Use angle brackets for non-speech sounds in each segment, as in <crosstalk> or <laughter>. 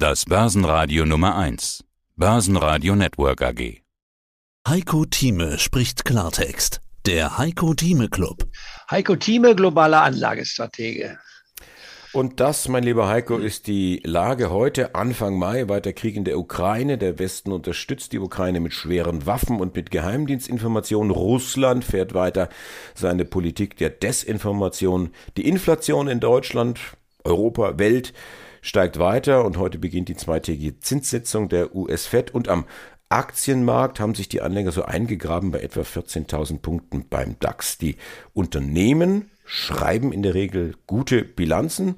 Das Börsenradio Nummer 1. Börsenradio Network AG. Heiko Thieme spricht Klartext. Der Heiko Thieme Club. Heiko Thieme, globaler Anlagestratege. Und das, mein lieber Heiko, ist die Lage heute, Anfang Mai, weiter Krieg in der Ukraine. Der Westen unterstützt die Ukraine mit schweren Waffen und mit Geheimdienstinformationen. Russland fährt weiter seine Politik der Desinformation. Die Inflation in Deutschland, Europa, Welt steigt weiter und heute beginnt die zweitägige Zinssitzung der US-Fed und am Aktienmarkt haben sich die Anleger so eingegraben bei etwa 14.000 Punkten beim DAX. Die Unternehmen schreiben in der Regel gute Bilanzen.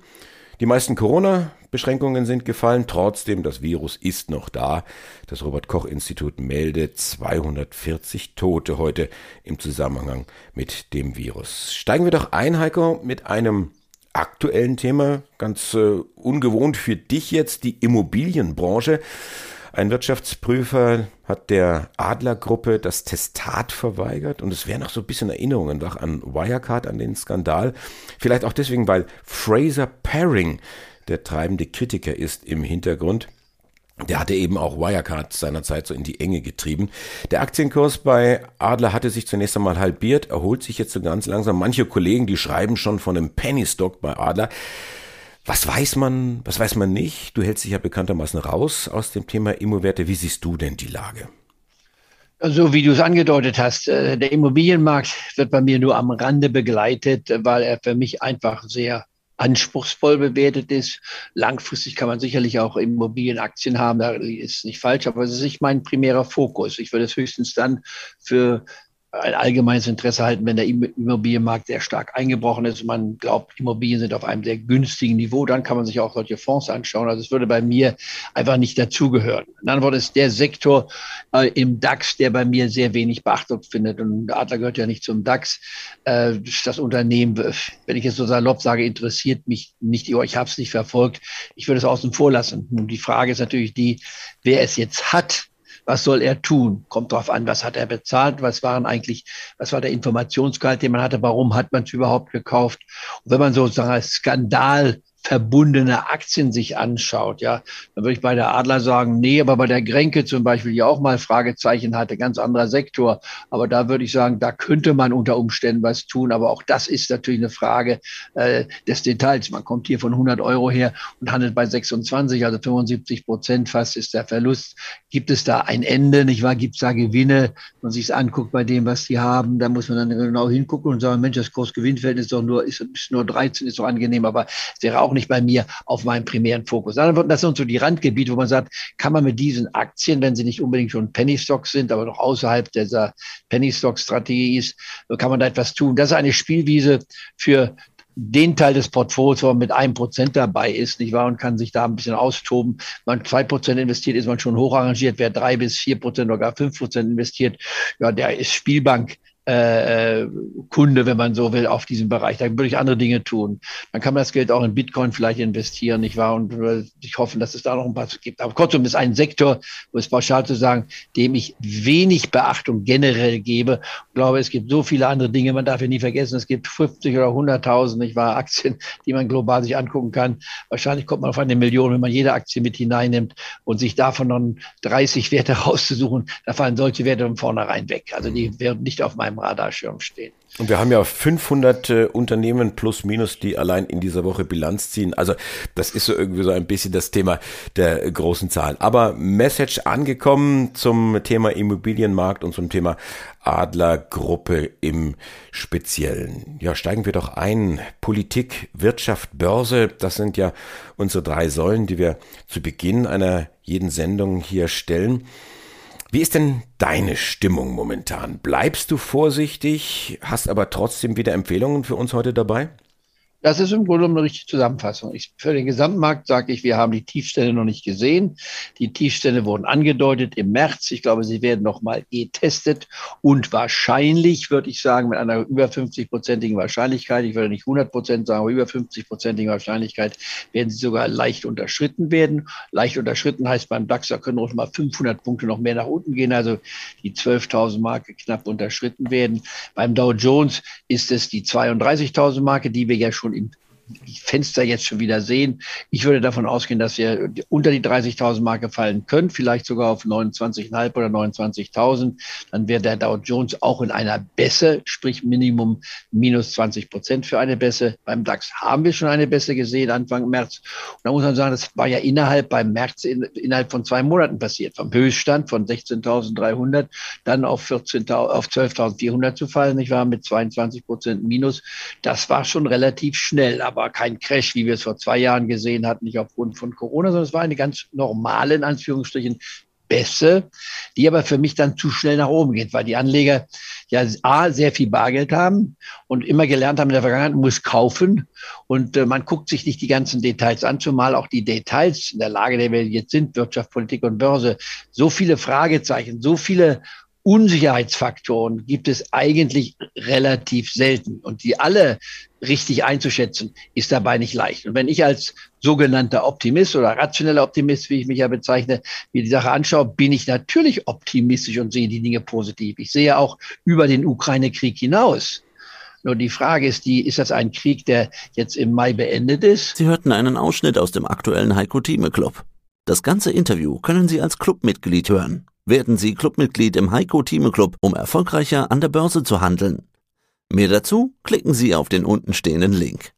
Die meisten Corona-Beschränkungen sind gefallen, trotzdem das Virus ist noch da. Das Robert Koch Institut meldet 240 Tote heute im Zusammenhang mit dem Virus. Steigen wir doch ein, Heiko, mit einem aktuellen Thema, ganz äh, ungewohnt für dich jetzt, die Immobilienbranche. Ein Wirtschaftsprüfer hat der Adlergruppe das Testat verweigert und es wäre noch so ein bisschen Erinnerungen wach an Wirecard, an den Skandal. Vielleicht auch deswegen, weil Fraser Paring der treibende Kritiker ist im Hintergrund. Der hatte eben auch Wirecard seinerzeit so in die Enge getrieben. Der Aktienkurs bei Adler hatte sich zunächst einmal halbiert, erholt sich jetzt so ganz langsam. Manche Kollegen, die schreiben schon von einem Penny Stock bei Adler. Was weiß man, was weiß man nicht? Du hältst dich ja bekanntermaßen raus aus dem Thema Immowerte. Wie siehst du denn die Lage? Also wie du es angedeutet hast, äh, der Immobilienmarkt wird bei mir nur am Rande begleitet, weil er für mich einfach sehr anspruchsvoll bewertet ist. Langfristig kann man sicherlich auch Immobilienaktien haben, da ist nicht falsch, aber es ist nicht mein primärer Fokus. Ich würde es höchstens dann für ein allgemeines Interesse halten, wenn der Immobilienmarkt sehr stark eingebrochen ist. Man glaubt, Immobilien sind auf einem sehr günstigen Niveau, dann kann man sich auch solche Fonds anschauen. Also es würde bei mir einfach nicht dazugehören. In Worten ist der Sektor äh, im DAX, der bei mir sehr wenig Beachtung findet. Und Adler gehört ja nicht zum DAX. Äh, das Unternehmen, wenn ich jetzt so salopp sage, interessiert mich nicht. Ich habe es nicht verfolgt. Ich würde es außen vor lassen. Und die Frage ist natürlich die, wer es jetzt hat, was soll er tun? Kommt drauf an, was hat er bezahlt? Was waren eigentlich, was war der Informationsgehalt, den man hatte? Warum hat man es überhaupt gekauft? Und wenn man sozusagen als Skandal verbundene Aktien sich anschaut, ja, dann würde ich bei der Adler sagen, nee, aber bei der Grenke zum Beispiel, die auch mal Fragezeichen hatte, ganz anderer Sektor. Aber da würde ich sagen, da könnte man unter Umständen was tun. Aber auch das ist natürlich eine Frage äh, des Details. Man kommt hier von 100 Euro her und handelt bei 26, also 75 Prozent fast ist der Verlust. Gibt es da ein Ende, nicht wahr? Gibt es da Gewinne? Wenn man sich anguckt bei dem, was die haben, da muss man dann genau hingucken und sagen, Mensch, das Kurs-Gewinn-Verhältnis ist doch nur, ist, ist nur 13, ist doch angenehm, aber es wäre auch auch nicht bei mir auf meinem primären Fokus. Das sind so die Randgebiete, wo man sagt, kann man mit diesen Aktien, wenn sie nicht unbedingt schon Penny Stocks sind, aber noch außerhalb dieser Penny Stock Strategie ist, kann man da etwas tun. Das ist eine Spielwiese für den Teil des Portfolios, wo man mit einem Prozent dabei ist, nicht wahr, und kann sich da ein bisschen austoben. Wenn man zwei Prozent investiert, ist man schon hoch arrangiert. Wer drei bis vier Prozent oder gar fünf Prozent investiert, ja, der ist Spielbank äh, Kunde, wenn man so will, auf diesem Bereich. Da würde ich andere Dinge tun. Dann kann man das Geld auch in Bitcoin vielleicht investieren, nicht wahr? Und äh, ich hoffe, dass es da noch ein paar gibt. Aber kurzum ist ein Sektor, wo es pauschal zu sagen, dem ich wenig Beachtung generell gebe. Ich glaube, es gibt so viele andere Dinge. Man darf ja nie vergessen, es gibt 50 oder 100.000, nicht wahr, Aktien, <laughs> die man global sich angucken kann. Wahrscheinlich kommt man auf eine Million, wenn man jede Aktie mit hineinnimmt und sich davon dann 30 Werte <laughs> rauszusuchen. Da fallen solche Werte von vornherein weg. Also die werden nicht auf meinem Radarschirm stehen. Und wir haben ja 500 äh, Unternehmen plus minus, die allein in dieser Woche Bilanz ziehen. Also das ist so irgendwie so ein bisschen das Thema der großen Zahlen. Aber Message angekommen zum Thema Immobilienmarkt und zum Thema Adlergruppe im Speziellen. Ja, steigen wir doch ein. Politik, Wirtschaft, Börse, das sind ja unsere drei Säulen, die wir zu Beginn einer jeden Sendung hier stellen. Wie ist denn deine Stimmung momentan? Bleibst du vorsichtig, hast aber trotzdem wieder Empfehlungen für uns heute dabei? Das ist im Grunde eine richtige Zusammenfassung. Ich, für den Gesamtmarkt sage ich, wir haben die Tiefstände noch nicht gesehen. Die Tiefstände wurden angedeutet im März. Ich glaube, sie werden noch mal getestet und wahrscheinlich, würde ich sagen, mit einer über 50-prozentigen Wahrscheinlichkeit, ich würde nicht 100 Prozent sagen, aber über 50-prozentigen Wahrscheinlichkeit werden sie sogar leicht unterschritten werden. Leicht unterschritten heißt beim DAX, da können noch mal 500 Punkte noch mehr nach unten gehen, also die 12.000 Marke knapp unterschritten werden. Beim Dow Jones ist es die 32.000 Marke, die wir ja schon schon im die Fenster jetzt schon wieder sehen. Ich würde davon ausgehen, dass wir unter die 30.000 Marke fallen können, vielleicht sogar auf 29,5 oder 29.000. Dann wäre der Dow Jones auch in einer Bässe, sprich Minimum minus 20 Prozent für eine Bässe. Beim DAX haben wir schon eine Bässe gesehen Anfang März. Und da muss man sagen, das war ja innerhalb beim März in, innerhalb von zwei Monaten passiert. Vom Höchststand von 16.300 dann auf 14, auf 12.400 zu fallen. Ich war mit 22 Prozent Minus. Das war schon relativ schnell, aber kein Crash, wie wir es vor zwei Jahren gesehen hatten, nicht aufgrund von Corona, sondern es war eine ganz normale, in Anführungsstrichen, Bässe, die aber für mich dann zu schnell nach oben geht, weil die Anleger ja A, sehr viel Bargeld haben und immer gelernt haben in der Vergangenheit, muss kaufen und äh, man guckt sich nicht die ganzen Details an, zumal auch die Details in der Lage, in der wir jetzt sind, Wirtschaft, Politik und Börse, so viele Fragezeichen, so viele Unsicherheitsfaktoren gibt es eigentlich relativ selten. Und die alle richtig einzuschätzen, ist dabei nicht leicht. Und wenn ich als sogenannter Optimist oder rationeller Optimist, wie ich mich ja bezeichne, mir die Sache anschaue, bin ich natürlich optimistisch und sehe die Dinge positiv. Ich sehe auch über den Ukraine-Krieg hinaus. Nur die Frage ist die, ist das ein Krieg, der jetzt im Mai beendet ist? Sie hörten einen Ausschnitt aus dem aktuellen Heiko Thieme Club. Das ganze Interview können Sie als Clubmitglied hören. Werden Sie Clubmitglied im Heiko Thieme Club, um erfolgreicher an der Börse zu handeln. Mehr dazu klicken Sie auf den untenstehenden Link.